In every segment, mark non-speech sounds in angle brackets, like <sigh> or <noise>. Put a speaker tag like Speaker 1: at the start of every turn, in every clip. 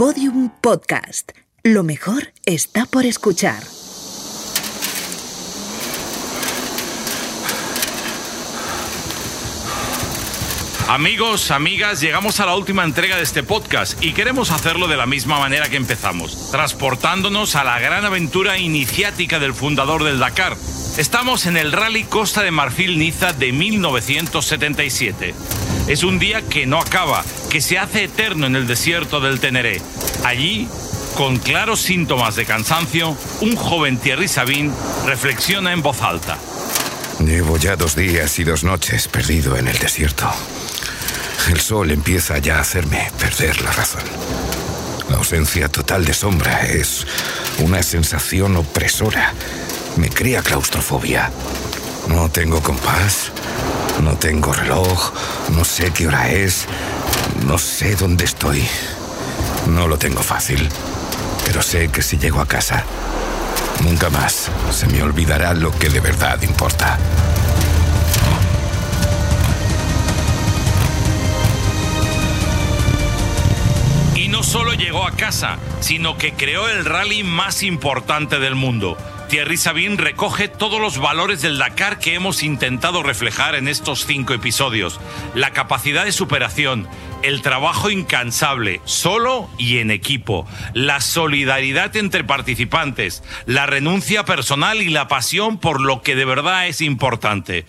Speaker 1: Podium Podcast. Lo mejor está por escuchar.
Speaker 2: Amigos, amigas, llegamos a la última entrega de este podcast y queremos hacerlo de la misma manera que empezamos, transportándonos a la gran aventura iniciática del fundador del Dakar. Estamos en el Rally Costa de Marfil Niza de 1977. Es un día que no acaba, que se hace eterno en el desierto del Teneré. Allí, con claros síntomas de cansancio, un joven Thierry Sabine reflexiona en voz alta.
Speaker 3: Llevo ya dos días y dos noches perdido en el desierto. El sol empieza ya a hacerme perder la razón. La ausencia total de sombra es una sensación opresora. Me crea claustrofobia. No tengo compás, no tengo reloj, no sé qué hora es, no sé dónde estoy. No lo tengo fácil, pero sé que si llego a casa, nunca más se me olvidará lo que de verdad importa.
Speaker 2: solo llegó a casa, sino que creó el rally más importante del mundo. Thierry Sabine recoge todos los valores del Dakar que hemos intentado reflejar en estos cinco episodios. La capacidad de superación, el trabajo incansable, solo y en equipo, la solidaridad entre participantes, la renuncia personal y la pasión por lo que de verdad es importante.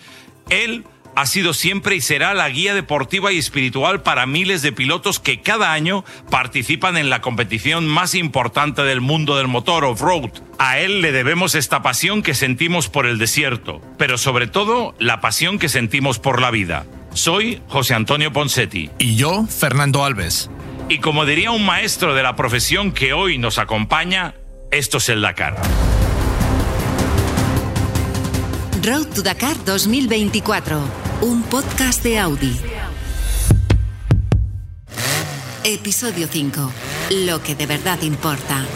Speaker 2: Él ha sido siempre y será la guía deportiva y espiritual para miles de pilotos que cada año participan en la competición más importante del mundo del motor off-road. A él le debemos esta pasión que sentimos por el desierto, pero sobre todo la pasión que sentimos por la vida. Soy José Antonio Ponsetti.
Speaker 4: Y yo, Fernando Alves.
Speaker 2: Y como diría un maestro de la profesión que hoy nos acompaña, esto es el Dakar.
Speaker 1: Road to Dakar 2024, un podcast de Audi. Episodio 5. Lo que de verdad importa.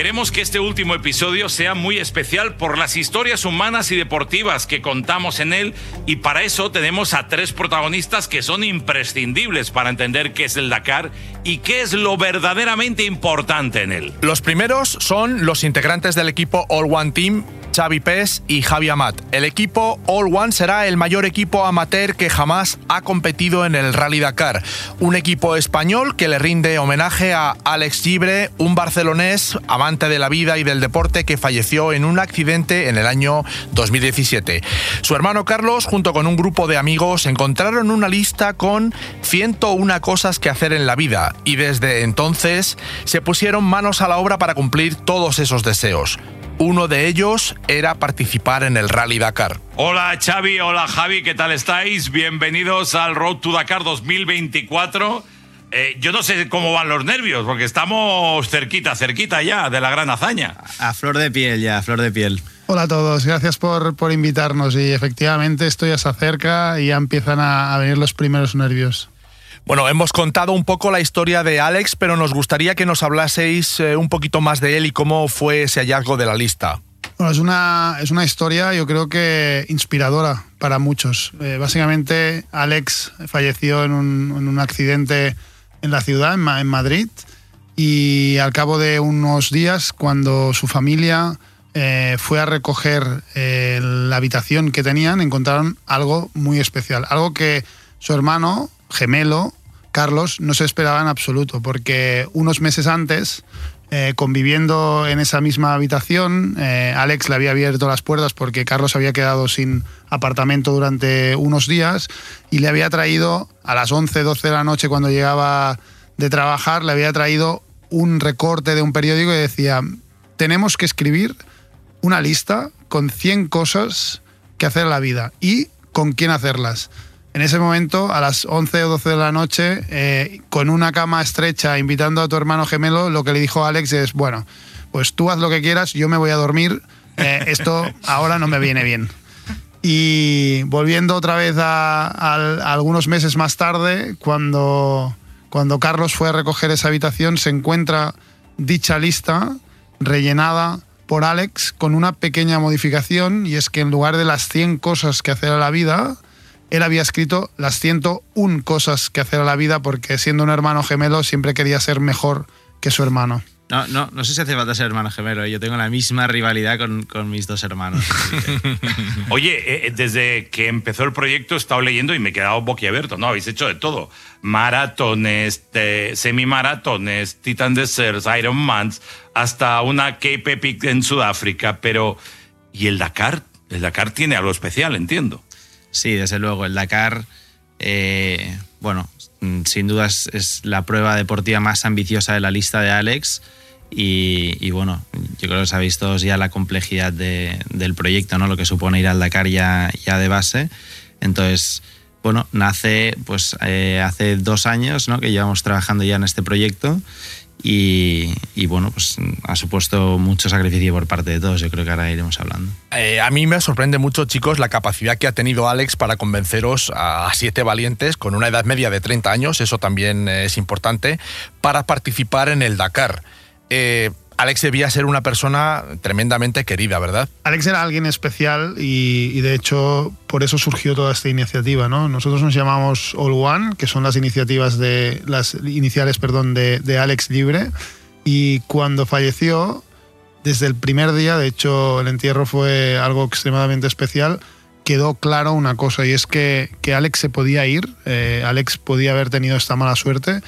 Speaker 2: Queremos que este último episodio sea muy especial por las historias humanas y deportivas que contamos en él y para eso tenemos a tres protagonistas que son imprescindibles para entender qué es el Dakar y qué es lo verdaderamente importante en él.
Speaker 4: Los primeros son los integrantes del equipo All One Team Xavi Pes y Javi Amat. El equipo All One será el mayor equipo amateur que jamás ha competido en el Rally Dakar. Un equipo español que le rinde homenaje a Alex Gibre, un barcelonés amante de la vida y del deporte que falleció en un accidente en el año 2017. Su hermano Carlos, junto con un grupo de amigos, encontraron una lista con 101 cosas que hacer en la vida y desde entonces se pusieron manos a la obra para cumplir todos esos deseos. Uno de ellos era participar en el Rally Dakar.
Speaker 2: Hola Xavi, hola Javi, ¿qué tal estáis? Bienvenidos al Road to Dakar 2024. Eh, yo no sé cómo van los nervios, porque estamos cerquita, cerquita ya de la gran hazaña.
Speaker 5: A flor de piel ya, a flor de piel.
Speaker 6: Hola a todos, gracias por, por invitarnos y efectivamente esto ya se acerca y ya empiezan a venir los primeros nervios.
Speaker 4: Bueno, hemos contado un poco la historia de Alex, pero nos gustaría que nos hablaseis eh, un poquito más de él y cómo fue ese hallazgo de la lista.
Speaker 6: Bueno, es una, es una historia, yo creo que inspiradora para muchos. Eh, básicamente, Alex falleció en un, accidente en la ciudad, en, Madrid, y al cabo de unos días, cuando su familia eh, fue a recoger la habitación que tenían, encontraron algo muy especial, algo que su hermano gemelo, Carlos, no se esperaba en absoluto, porque unos meses antes, eh, conviviendo en esa misma habitación, eh, Alex le había abierto las puertas porque Carlos había quedado sin apartamento durante unos días y le había traído a las 11, 12 de la noche cuando llegaba de trabajar, le había traído un recorte de un periódico y decía, tenemos que escribir una lista con 100 cosas que hacer en la vida y con quién hacerlas en ese momento, a las 11 o 12 de la noche, eh, con una cama estrecha, invitando a tu hermano gemelo, lo que le dijo Alex es, bueno, pues tú haz lo que quieras, yo me voy a dormir, eh, <laughs> esto ahora no me viene bien. Y volviendo otra vez a, algunos meses más tarde, cuando, cuando Carlos fue a recoger esa habitación, se encuentra dicha lista rellenada por Alex con una pequeña modificación, y es que en lugar de las 100 cosas que hacer a la vida, él había escrito las 101 cosas que hacer a la vida porque siendo un hermano gemelo siempre quería ser mejor que su hermano.
Speaker 5: No, no, no sé si hace falta ser hermano gemelo. ¿eh? Yo tengo la misma rivalidad con, con mis dos hermanos. <laughs>
Speaker 2: Oye, eh, desde que empezó el proyecto he estado leyendo y me he quedado boquiabierto. No, habéis hecho de todo. Maratones, semimaratones, Titan Deserts, Ironmans, hasta una Cape Epic en Sudáfrica. Pero, ¿y el Dakar? El Dakar tiene algo especial, entiendo.
Speaker 5: Sí, desde luego. El Dakar, eh, bueno, sin duda es, la prueba deportiva más ambiciosa de la lista de Alex y, bueno, yo creo que sabéis todos ya la complejidad del proyecto, ¿no? lo que supone ir al Dakar ya, ya de base. Entonces, bueno, nace pues eh, hace dos años ¿no? que llevamos trabajando ya en este proyecto y, bueno, pues ha supuesto mucho sacrificio por parte de todos. Yo creo que ahora iremos hablando.
Speaker 4: Eh, a mí me sorprende mucho, chicos, la capacidad que ha tenido Alex para convenceros a siete valientes con una edad media de 30 años, eso también es importante, para participar en el Dakar. Eh, Alex debía ser una persona tremendamente querida, ¿verdad?
Speaker 6: Alex era alguien especial y, de hecho por eso surgió toda esta iniciativa. ¿no? Nosotros nos llamamos All One, que son las iniciativas de las iniciales, perdón, de, Alex Libre. Y cuando falleció, desde el primer día, de hecho el entierro fue algo extremadamente especial, quedó claro una cosa y es que, que Alex se podía ir, eh, Alex podía haber tenido esta mala suerte,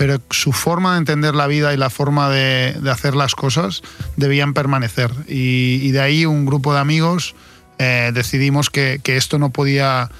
Speaker 6: pero su forma de entender la vida y la forma de, hacer las cosas debían permanecer. Y, de ahí un grupo de amigos eh, decidimos que, esto no podía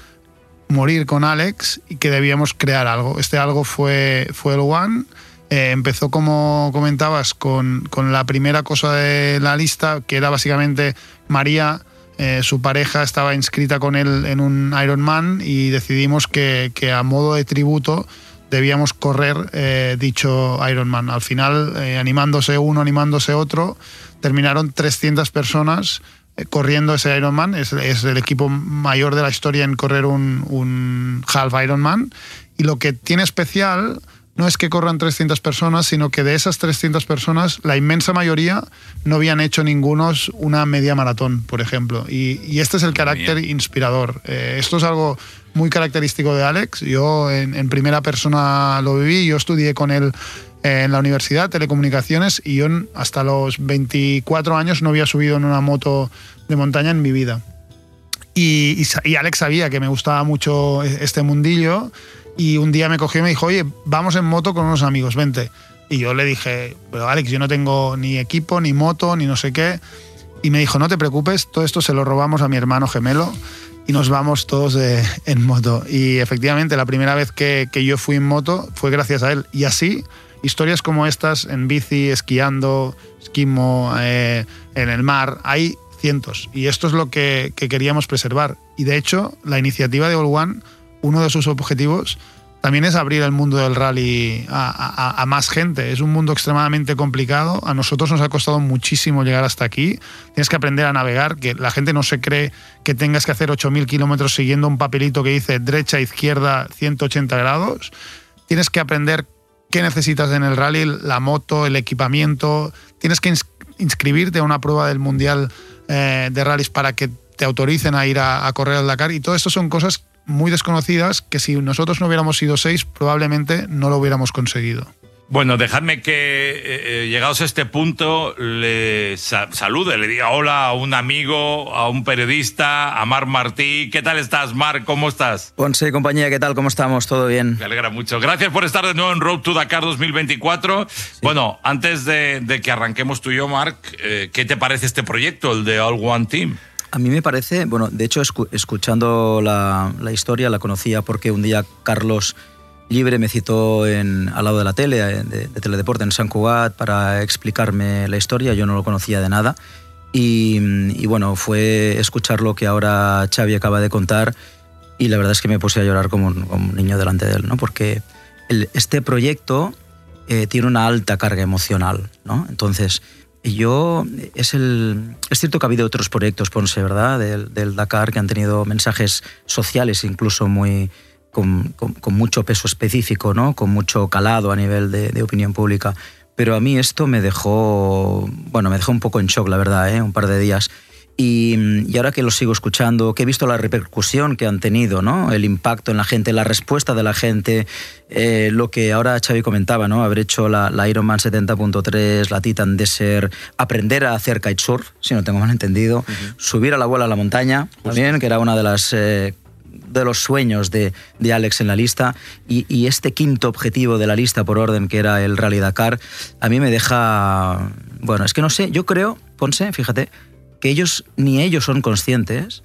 Speaker 6: morir con Alex y que debíamos crear algo. Este algo fue, fue el One. Eh, empezó, como comentabas, con, la primera cosa de la lista, que era básicamente María, eh, su pareja, estaba inscrita con él en un Ironman y decidimos que a modo de tributo debíamos correr eh, dicho Ironman. Al final, eh, animándose uno, animándose otro, terminaron 300 personas eh, corriendo ese Ironman. Es, es, el equipo mayor de la historia en correr un, un half Ironman. Y lo que tiene especial no es que corran 300 personas, sino que de esas 300 personas, la inmensa mayoría no habían hecho ningunos una media maratón, por ejemplo. Y, este es el carácter inspirador. esto es algo muy característico de Alex. Yo en, primera persona lo viví, yo estudié con él en la universidad, telecomunicaciones, y yo hasta los 24 años no había subido en una moto de montaña en mi vida. Y, Alex sabía que me gustaba mucho e, este mundillo y un día me cogió y me dijo, oye, vamos en moto con unos amigos, vente. Y yo le dije, pero Alex, yo no tengo ni equipo, ni moto, ni no sé qué. Y me dijo, no te preocupes, todo esto se lo robamos a mi hermano gemelo y nos vamos todos en moto. Y efectivamente, la primera vez que, que, yo fui en moto fue gracias a él. Y así, historias como estas, en bici, esquiando, esquimo, eh, en el mar, hay cientos. Y esto es lo que, que, queríamos preservar. Y de hecho, la iniciativa de All One, uno de sus objetivos también es abrir el mundo del rally a, más gente. Es un mundo extremadamente complicado. A nosotros nos ha costado muchísimo llegar hasta aquí. Tienes que aprender a navegar, que la gente no se cree que tengas que hacer 8.000 kilómetros siguiendo un papelito que dice derecha, izquierda, 180 grados. Tienes que aprender qué necesitas en el rally, la moto, el equipamiento. Tienes que inscribirte a una prueba del Mundial eh, de Rallys para que te autoricen a ir a, a correr al Dakar. Y todo esto son cosas muy desconocidas que si nosotros no hubiéramos sido seis, probablemente no lo hubiéramos conseguido.
Speaker 2: Bueno, dejadme que, eh, eh, llegados a este punto, le salude, le diga hola a un amigo, a un periodista, a Marc Martí. ¿Qué tal estás, Marc? ¿Cómo estás?
Speaker 7: Ponce y compañía, ¿qué tal? ¿Cómo estamos? ¿Todo bien?
Speaker 2: Me alegra mucho. Gracias por estar de nuevo en Road to Dakar 2024. Bueno, antes de, que arranquemos tú y yo, Marc, eh, ¿qué te parece este proyecto, el de All One Team?
Speaker 7: A mí me parece, bueno, de hecho escuchando la, historia la conocía porque un día Carlos Libre me citó al lado de la tele, eh, de, Teledeporte en San Cugat, para explicarme la historia, yo no lo conocía de nada. Y, bueno, fue escuchar lo que ahora Xavi acaba de contar y la verdad es que me puse a llorar como un, niño delante de él, ¿no? Porque este proyecto eh, tiene una alta carga emocional, ¿no? Entonces, yo, es, el, es cierto que ha habido otros proyectos, Ponce, ¿verdad? Del, Dakar, que han tenido mensajes sociales incluso muy, con, mucho peso específico, ¿no? Con mucho calado a nivel de, opinión pública. Pero a mí esto me dejó, bueno, me dejó un poco en shock, la verdad, ¿eh? Un par de días. Y, ahora que los sigo escuchando, que he visto la repercusión que han tenido, ¿no? el impacto en la gente, la respuesta de la gente, eh, lo que ahora Xavi comentaba, ¿no? haber hecho la, Ironman 70.3, la Titan Desert, aprender a hacer kitesurf, si no tengo mal entendido, subir a la bola a la montaña, también, que era una de las eh, de los sueños de, de, Alex en la lista y, y, este quinto objetivo de la lista por orden que era el Rally Dakar a mí me deja bueno es que no sé yo creo Ponce fíjate que ellos ni ellos son conscientes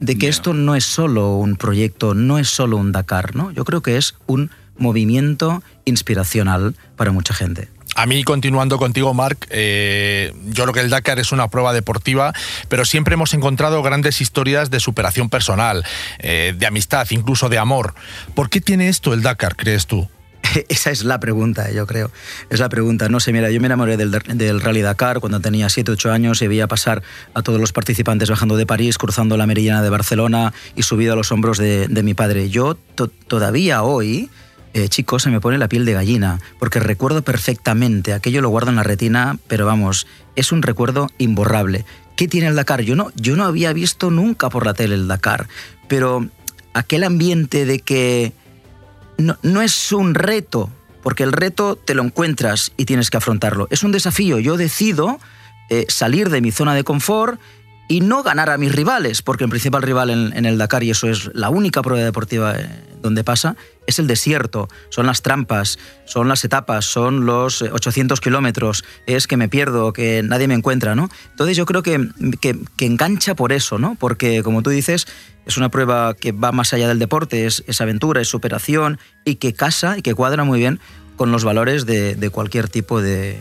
Speaker 7: de que esto no es solo un proyecto, no es solo un Dakar, ¿no? Yo creo que es un movimiento inspiracional para mucha gente.
Speaker 4: A mí, continuando contigo, Marc, eh, yo creo que el Dakar es una prueba deportiva, pero siempre hemos encontrado grandes historias de superación personal, eh, de amistad, incluso de amor. ¿Por qué tiene esto el Dakar, crees tú? <laughs>
Speaker 7: Esa es la pregunta, yo creo. Es la pregunta. No sé, mira, yo me enamoré del, Rally Dakar cuando tenía 7, 8 años y veía pasar a todos los participantes bajando de París, cruzando la meridiana de Barcelona y subido a los hombros de, mi padre. Yo todavía hoy, eh, chicos, se me pone la piel de gallina, porque recuerdo perfectamente, aquello lo guardo en la retina, pero vamos, es un recuerdo imborrable. ¿Qué tiene el Dakar? Yo no, yo no había visto nunca por la tele el Dakar, pero aquel ambiente de que no, es un reto, porque el reto te lo encuentras y tienes que afrontarlo. Es un desafío. Yo decido eh, salir de mi zona de confort y no ganar a mis rivales, porque el principal rival en, el Dakar, y eso es la única prueba deportiva eh, donde pasa, es el desierto, son las trampas, son las etapas, son los 800 eh, kilómetros, es que me pierdo, que nadie me encuentra, ¿no? Entonces yo creo que, que, engancha por eso, ¿no? Porque como tú dices, es una prueba que va más allá del deporte, es, aventura, es superación y que casa y que cuadra muy bien con los valores de, cualquier tipo de,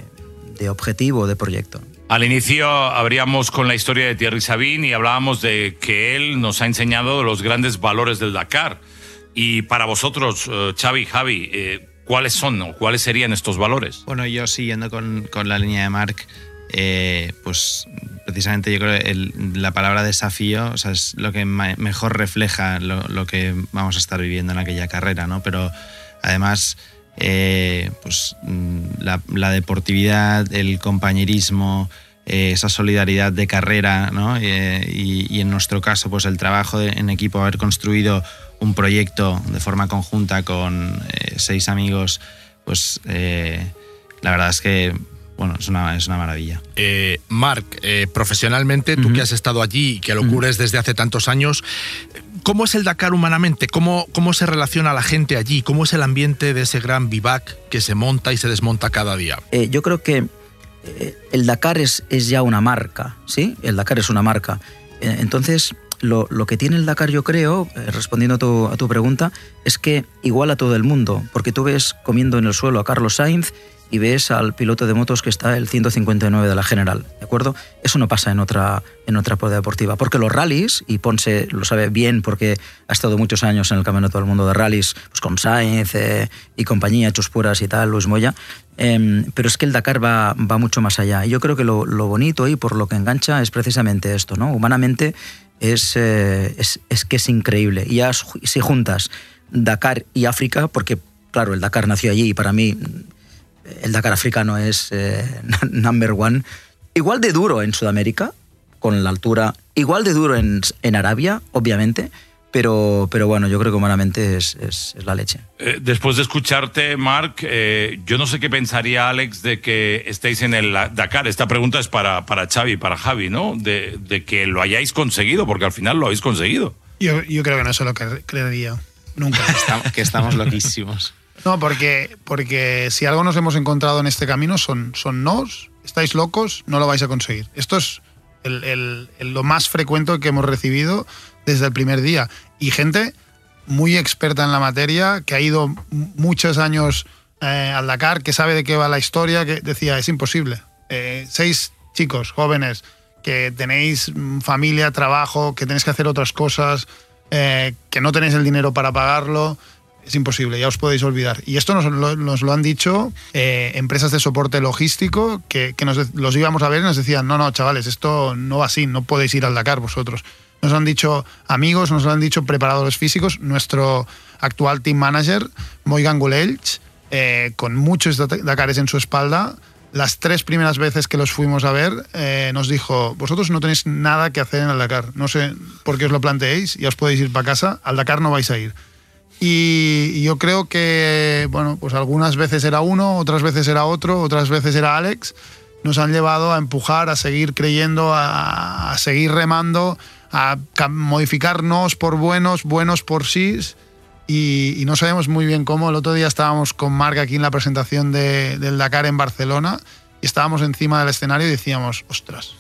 Speaker 7: de objetivo, de proyecto.
Speaker 2: Al inicio abríamos con la historia de Thierry Sabine y hablábamos de que él nos ha enseñado los grandes valores del Dakar. Y para vosotros, eh, Xavi, Javi, eh, ¿cuáles son o cuáles serían estos valores?
Speaker 5: Bueno, yo siguiendo con, con la línea de Marc, eh, pues precisamente yo creo que la palabra desafío es lo que mejor refleja lo, que vamos a estar viviendo en aquella carrera, ¿no? Pero además, eh, pues mm, la, deportividad, el compañerismo, eh, esa solidaridad de carrera, ¿no? y, en nuestro caso, pues el trabajo en equipo, haber construido un proyecto de forma conjunta con seis amigos, pues la verdad es que bueno, es una, es una maravilla.
Speaker 4: Eh, Marc, eh, profesionalmente, tú que has estado allí y que lo cubres desde hace tantos años, ¿cómo es el Dakar humanamente? ¿Cómo, ¿Cómo se relaciona la gente allí? ¿Cómo es el ambiente de ese gran vivac que se monta y se desmonta cada día?
Speaker 7: Eh, yo creo que el Dakar es, es ya una marca, ¿sí? El Dakar es una marca. entonces, lo, lo, que tiene el Dakar, yo creo, respondiendo a tu, a tu pregunta, es que igual a todo el mundo, porque tú ves comiendo en el suelo a Carlos Sainz y ves al piloto de motos que está el 159 de la general, ¿de acuerdo? Eso no pasa en otra, en otra prueba deportiva, porque los rallies, y Ponce lo sabe bien porque ha estado muchos años en el Campeonato del Mundo de Rallies, pues con Sainz eh, y compañía, Chuspuras y tal, Luis Moya, em, pero es que el Dakar va, va mucho más allá. Y yo creo que lo, lo, bonito y por lo que engancha es precisamente esto, ¿no? Humanamente es, eh, es, es que es increíble. Y ya si juntas Dakar y África, porque claro, el Dakar nació allí y para mí el Dakar africano es eh, <laughs> number one. Igual de duro en Sudamérica, con la altura, igual de duro en, en Arabia, obviamente, pero, pero bueno, yo creo que humanamente es, es, la leche.
Speaker 2: Eh, después de escucharte, Mark, eh, yo no sé qué pensaría Alex de que estéis en el Dakar. Esta pregunta es para, para Xavi, para Javi, ¿no? De, de que lo hayáis conseguido, porque al final lo habéis conseguido.
Speaker 6: Yo, yo creo que no es lo que creería. Nunca. <laughs>
Speaker 5: que estamos loquísimos.
Speaker 6: No, porque, porque si algo nos hemos encontrado en este camino son, son nos, estáis locos, no lo vais a conseguir. Esto es lo más frecuente que hemos recibido desde el primer día. Y gente muy experta en la materia, que ha ido muchos años eh, al Dakar, que sabe de qué va la historia, que decía, es imposible. Eh, seis chicos jóvenes que tenéis familia, trabajo, que tenéis que hacer otras cosas, eh, que no tenéis el dinero para pagarlo es imposible, ya os podéis olvidar. Y esto nos lo, han dicho eh, empresas de soporte logístico que, nos, los íbamos a ver y nos decían, no, no, chavales, esto no va así, no podéis ir al Dakar vosotros. Nos han dicho amigos, nos lo han dicho preparadores físicos, nuestro actual team manager, Moigan Gulelch, eh, con muchos Dakares en su espalda, las tres primeras veces que los fuimos a ver, eh, nos dijo, vosotros no tenéis nada que hacer en el Dakar, no sé por qué os lo planteéis, ya os podéis ir para casa, al Dakar no vais a ir. Y, yo creo que, bueno, pues algunas veces era uno, otras veces era otro, otras veces era Alex, nos han llevado a empujar, a seguir creyendo, a, seguir remando, a modificarnos por buenos, buenos por sí. Y, no sabemos muy bien cómo. El otro día estábamos con Marc aquí en la presentación del Dakar en Barcelona y estábamos encima del escenario y decíamos, ostras,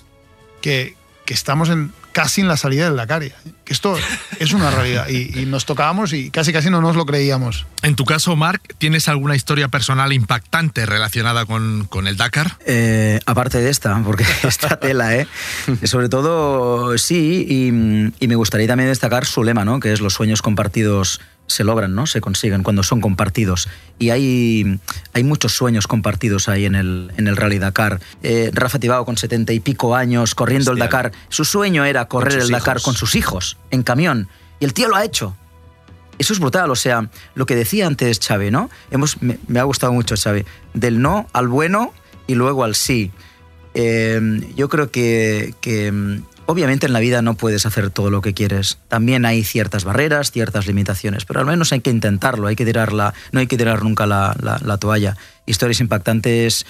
Speaker 6: que, que estamos en, casi en la salida del Dakar. Que esto es una realidad. Y, nos tocábamos y casi casi no nos lo creíamos.
Speaker 4: En tu caso, Marc, ¿tienes alguna historia personal impactante relacionada con, con el Dakar?
Speaker 7: Eh, aparte de esta, porque <laughs> esta tela, ¿eh? Sobre todo, sí, y, y, me gustaría también destacar su lema, ¿no? Que es los sueños compartidos se logran, ¿no? Se consiguen cuando son compartidos. Y hay, hay muchos sueños compartidos ahí en el, en el Rally Dakar. Eh, Rafa Tibao con setenta y pico años corriendo el Dakar. Su sueño era correr el Dakar con sus hijos, en camión. Y el tío lo ha hecho. Eso es brutal, o sea, lo que decía antes Xavi, ¿no? Hemos, me, ha gustado mucho Xavi. Del no al bueno y luego al sí. Eh, yo creo que, que Obviamente en la vida no puedes hacer todo lo que quieres. También hay ciertas barreras, ciertas limitaciones, pero al menos hay que intentarlo, hay que no hay que tirar nunca la, la, toalla. Historias impactantes.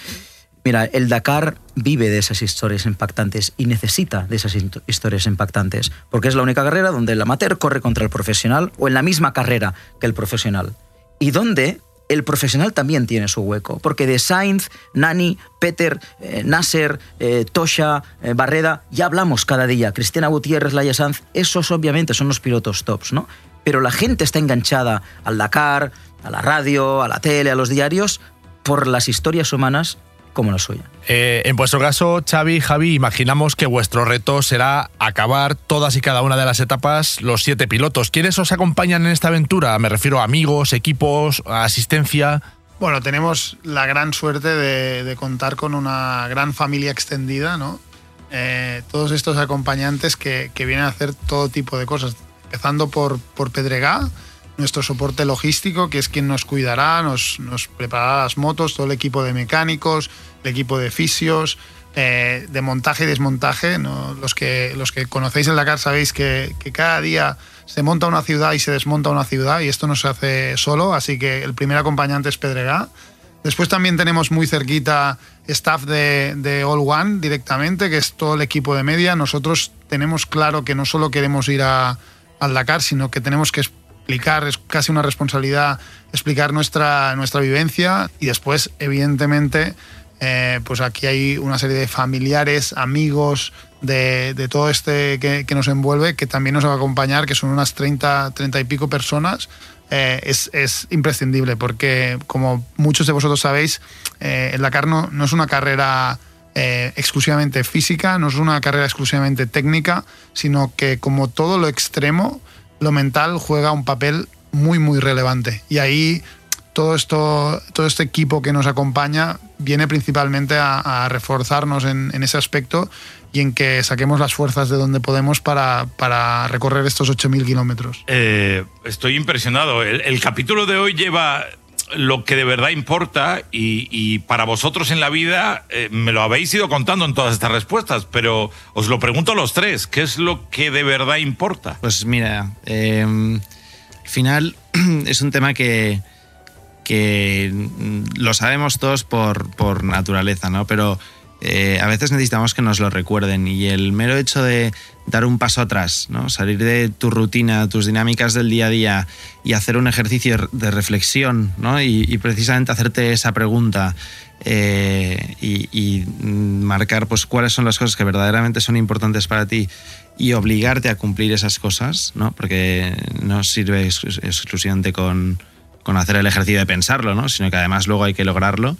Speaker 7: Mira, el Dakar vive de esas historias impactantes y necesita de esas historias impactantes, porque es la única carrera donde el amateur corre contra el profesional o en la misma carrera que el profesional. Y donde el profesional también tiene su hueco, porque de Sainz, Nani, Peter, eh, Nasser, eh, Tosha, eh, Barreda, ya hablamos cada día. Cristina Gutiérrez, Laia Sanz, esos obviamente son los pilotos tops, ¿no? Pero la gente está enganchada al Dakar, a la radio, a la tele, a los diarios, por las historias humanas como la suya.
Speaker 4: Eh, en vuestro caso, Xavi, Javi, imaginamos que vuestro reto será acabar todas y cada una de las etapas los siete pilotos. ¿Quiénes os acompañan en esta aventura? Me refiero a amigos, equipos, asistencia.
Speaker 6: Bueno, tenemos la gran suerte de, contar con una gran familia extendida, ¿no? Eh, todos estos acompañantes que, vienen a hacer todo tipo de cosas, empezando por, por Pedregá, nuestro soporte logístico, que es quien nos cuidará, nos, nos preparará las motos, todo el equipo de mecánicos, el equipo de fisios, eh, de montaje y desmontaje. Los, que, los que conocéis el Dakar sabéis que, que, cada día se monta una ciudad y se desmonta una ciudad y esto no se hace solo, así que el primer acompañante es Pedregá. Después también tenemos muy cerquita staff de, de All One directamente, que es todo el equipo de media. Nosotros tenemos claro que no solo queremos ir a, al Dakar, sino que tenemos que explicar, es casi una responsabilidad explicar nuestra, nuestra vivencia y después, evidentemente, eh, pues aquí hay una serie de familiares, amigos de, de todo este que, que, nos envuelve, que también nos va a acompañar, que son unas 30, 30 y pico personas. Eh, es, es, imprescindible porque, como muchos de vosotros sabéis, eh, el Dakar no, no es una carrera exclusivamente física, no es una carrera exclusivamente técnica, sino que como todo lo extremo, lo mental juega un papel muy, muy relevante. Y ahí todo, esto, todo este equipo que nos acompaña viene principalmente a, reforzarnos en, ese aspecto y en que saquemos las fuerzas de donde podemos para, para recorrer estos 8.000 kilómetros.
Speaker 2: Eh, estoy impresionado. el, capítulo de hoy lleva lo que de verdad importa y, para vosotros en la vida eh, me lo habéis ido contando en todas estas respuestas, pero os lo pregunto a los tres, ¿qué es lo que de verdad importa?
Speaker 5: Pues mira, em, al final <clears throat> es un tema que, que lo sabemos todos por, por naturaleza, ¿no? Pero eh, a veces necesitamos que nos lo recuerden y el mero hecho de dar un paso atrás, ¿no? salir de tu rutina, tus dinámicas del día a día y hacer un ejercicio de reflexión y, precisamente hacerte esa pregunta eh, y, marcar pues, cuáles son las cosas que verdaderamente son importantes para ti y obligarte a cumplir esas cosas, ¿no? porque no sirve exclusivamente con, hacer el ejercicio de pensarlo, ¿no? sino que además luego hay que lograrlo.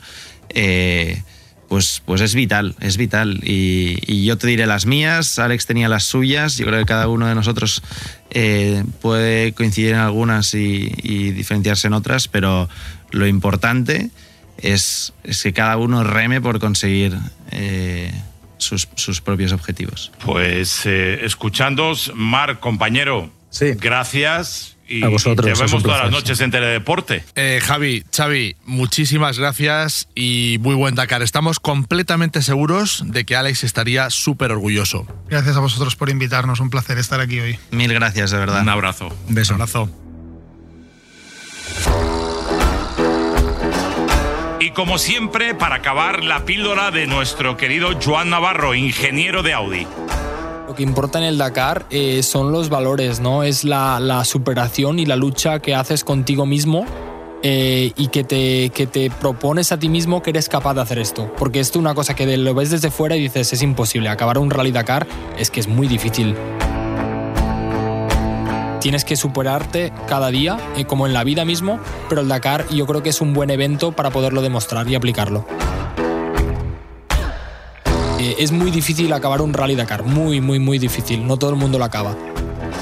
Speaker 5: Eh, pues, pues es vital, es vital. Y, yo te diré las mías, Alex tenía las suyas, yo creo que cada uno de nosotros eh, puede coincidir en algunas y, diferenciarse en otras, pero lo importante es, que cada uno reme por conseguir eh, sus, propios objetivos.
Speaker 2: Pues eh, escuchándos, Mar, compañero,
Speaker 7: Sí.
Speaker 2: Gracias. Y,
Speaker 7: A vosotros,
Speaker 2: y te
Speaker 7: un
Speaker 2: vemos todas las noches en Teledeporte.
Speaker 4: Eh, Javi, Xavi, muchísimas gracias y muy buen Dakar. Estamos completamente seguros de que Alex estaría súper orgulloso.
Speaker 6: Gracias a vosotros por invitarnos, un placer estar aquí hoy.
Speaker 5: Mil gracias, de verdad.
Speaker 2: Un abrazo.
Speaker 7: Un beso.
Speaker 4: abrazo.
Speaker 2: Y como siempre, para acabar, la píldora de nuestro querido Joan Navarro, ingeniero de Audi.
Speaker 8: Que importa en el Dakar eh, son los valores, ¿no? Es la, superación y la lucha que haces contigo mismo eh, y que te, que te propones a ti mismo que eres capaz de hacer esto. Porque esto es una cosa que lo ves desde fuera y dices, es imposible. Acabar un rally Dakar es que es muy difícil. Tienes que superarte cada día, eh, como en la vida mismo, pero el Dakar yo creo que es un buen evento para poderlo demostrar y aplicarlo. Eh, es muy difícil acabar un rally Dakar, muy, muy, muy difícil. No todo el mundo lo acaba.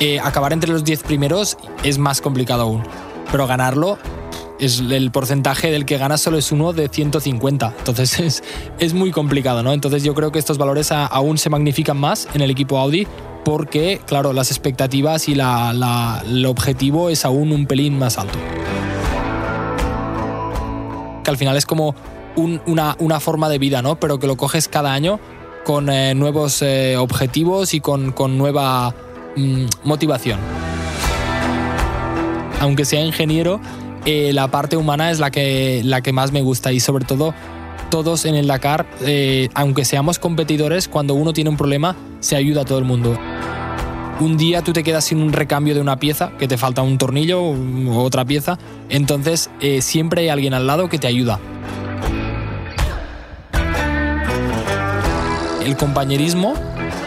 Speaker 8: Eh, acabar entre los 10 primeros es más complicado aún, pero ganarlo es el porcentaje del que gana solo es uno de 150. Entonces <laughs> es, es muy complicado, ¿no? Entonces yo creo que estos valores aún se magnifican más en el equipo Audi porque, claro, las expectativas y la- el objetivo es aún un pelín más alto. Que al final es como un- una, forma de vida, ¿no? Pero que lo coges cada año con eh, nuevos eh, objetivos y con, con nueva mm, motivación. Aunque sea ingeniero, eh, la parte humana es la que, la que más me gusta y sobre todo todos en el Dakar, aunque seamos competidores, cuando uno tiene un problema, se ayuda a todo el mundo. Un día tú te quedas sin un recambio de una pieza, que te falta un tornillo o otra pieza, entonces siempre hay alguien al lado que te ayuda. El compañerismo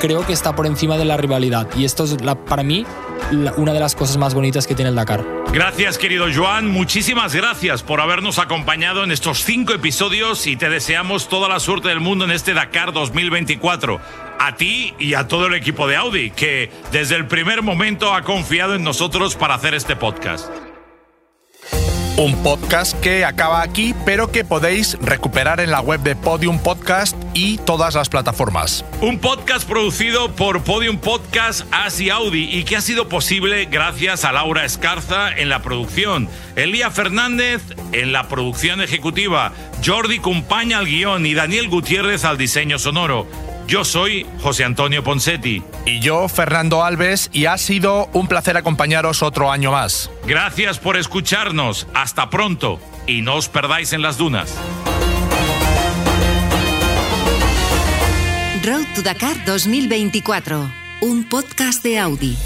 Speaker 8: creo que está por encima de la rivalidad y esto es la- para mí la- una de las cosas más bonitas que tiene el Dakar.
Speaker 2: Gracias, querido Joan. Muchísimas gracias por habernos acompañado en estos cinco episodios y te deseamos toda la suerte del mundo en este Dakar 2024. A ti y a todo el equipo de Audi, que desde el primer momento ha confiado en nosotros para hacer este podcast.
Speaker 4: Un podcast que acaba aquí, pero que podéis recuperar en la web de Podium Podcast y todas las plataformas.
Speaker 2: Un podcast producido por Podium Podcast Asi Audi y que ha sido posible gracias a Laura Escarza en la producción, Elía Fernández en la producción ejecutiva, Jordi Cumpaña al guion y Daniel Gutiérrez al diseño sonoro. Yo soy José Antonio Ponsetti.
Speaker 4: Y yo, Fernando Alves, y ha sido un placer acompañaros otro año más.
Speaker 2: Gracias por escucharnos. Hasta pronto y no os perdáis en las dunas.
Speaker 1: Road to Dakar 2024, un podcast de Audi.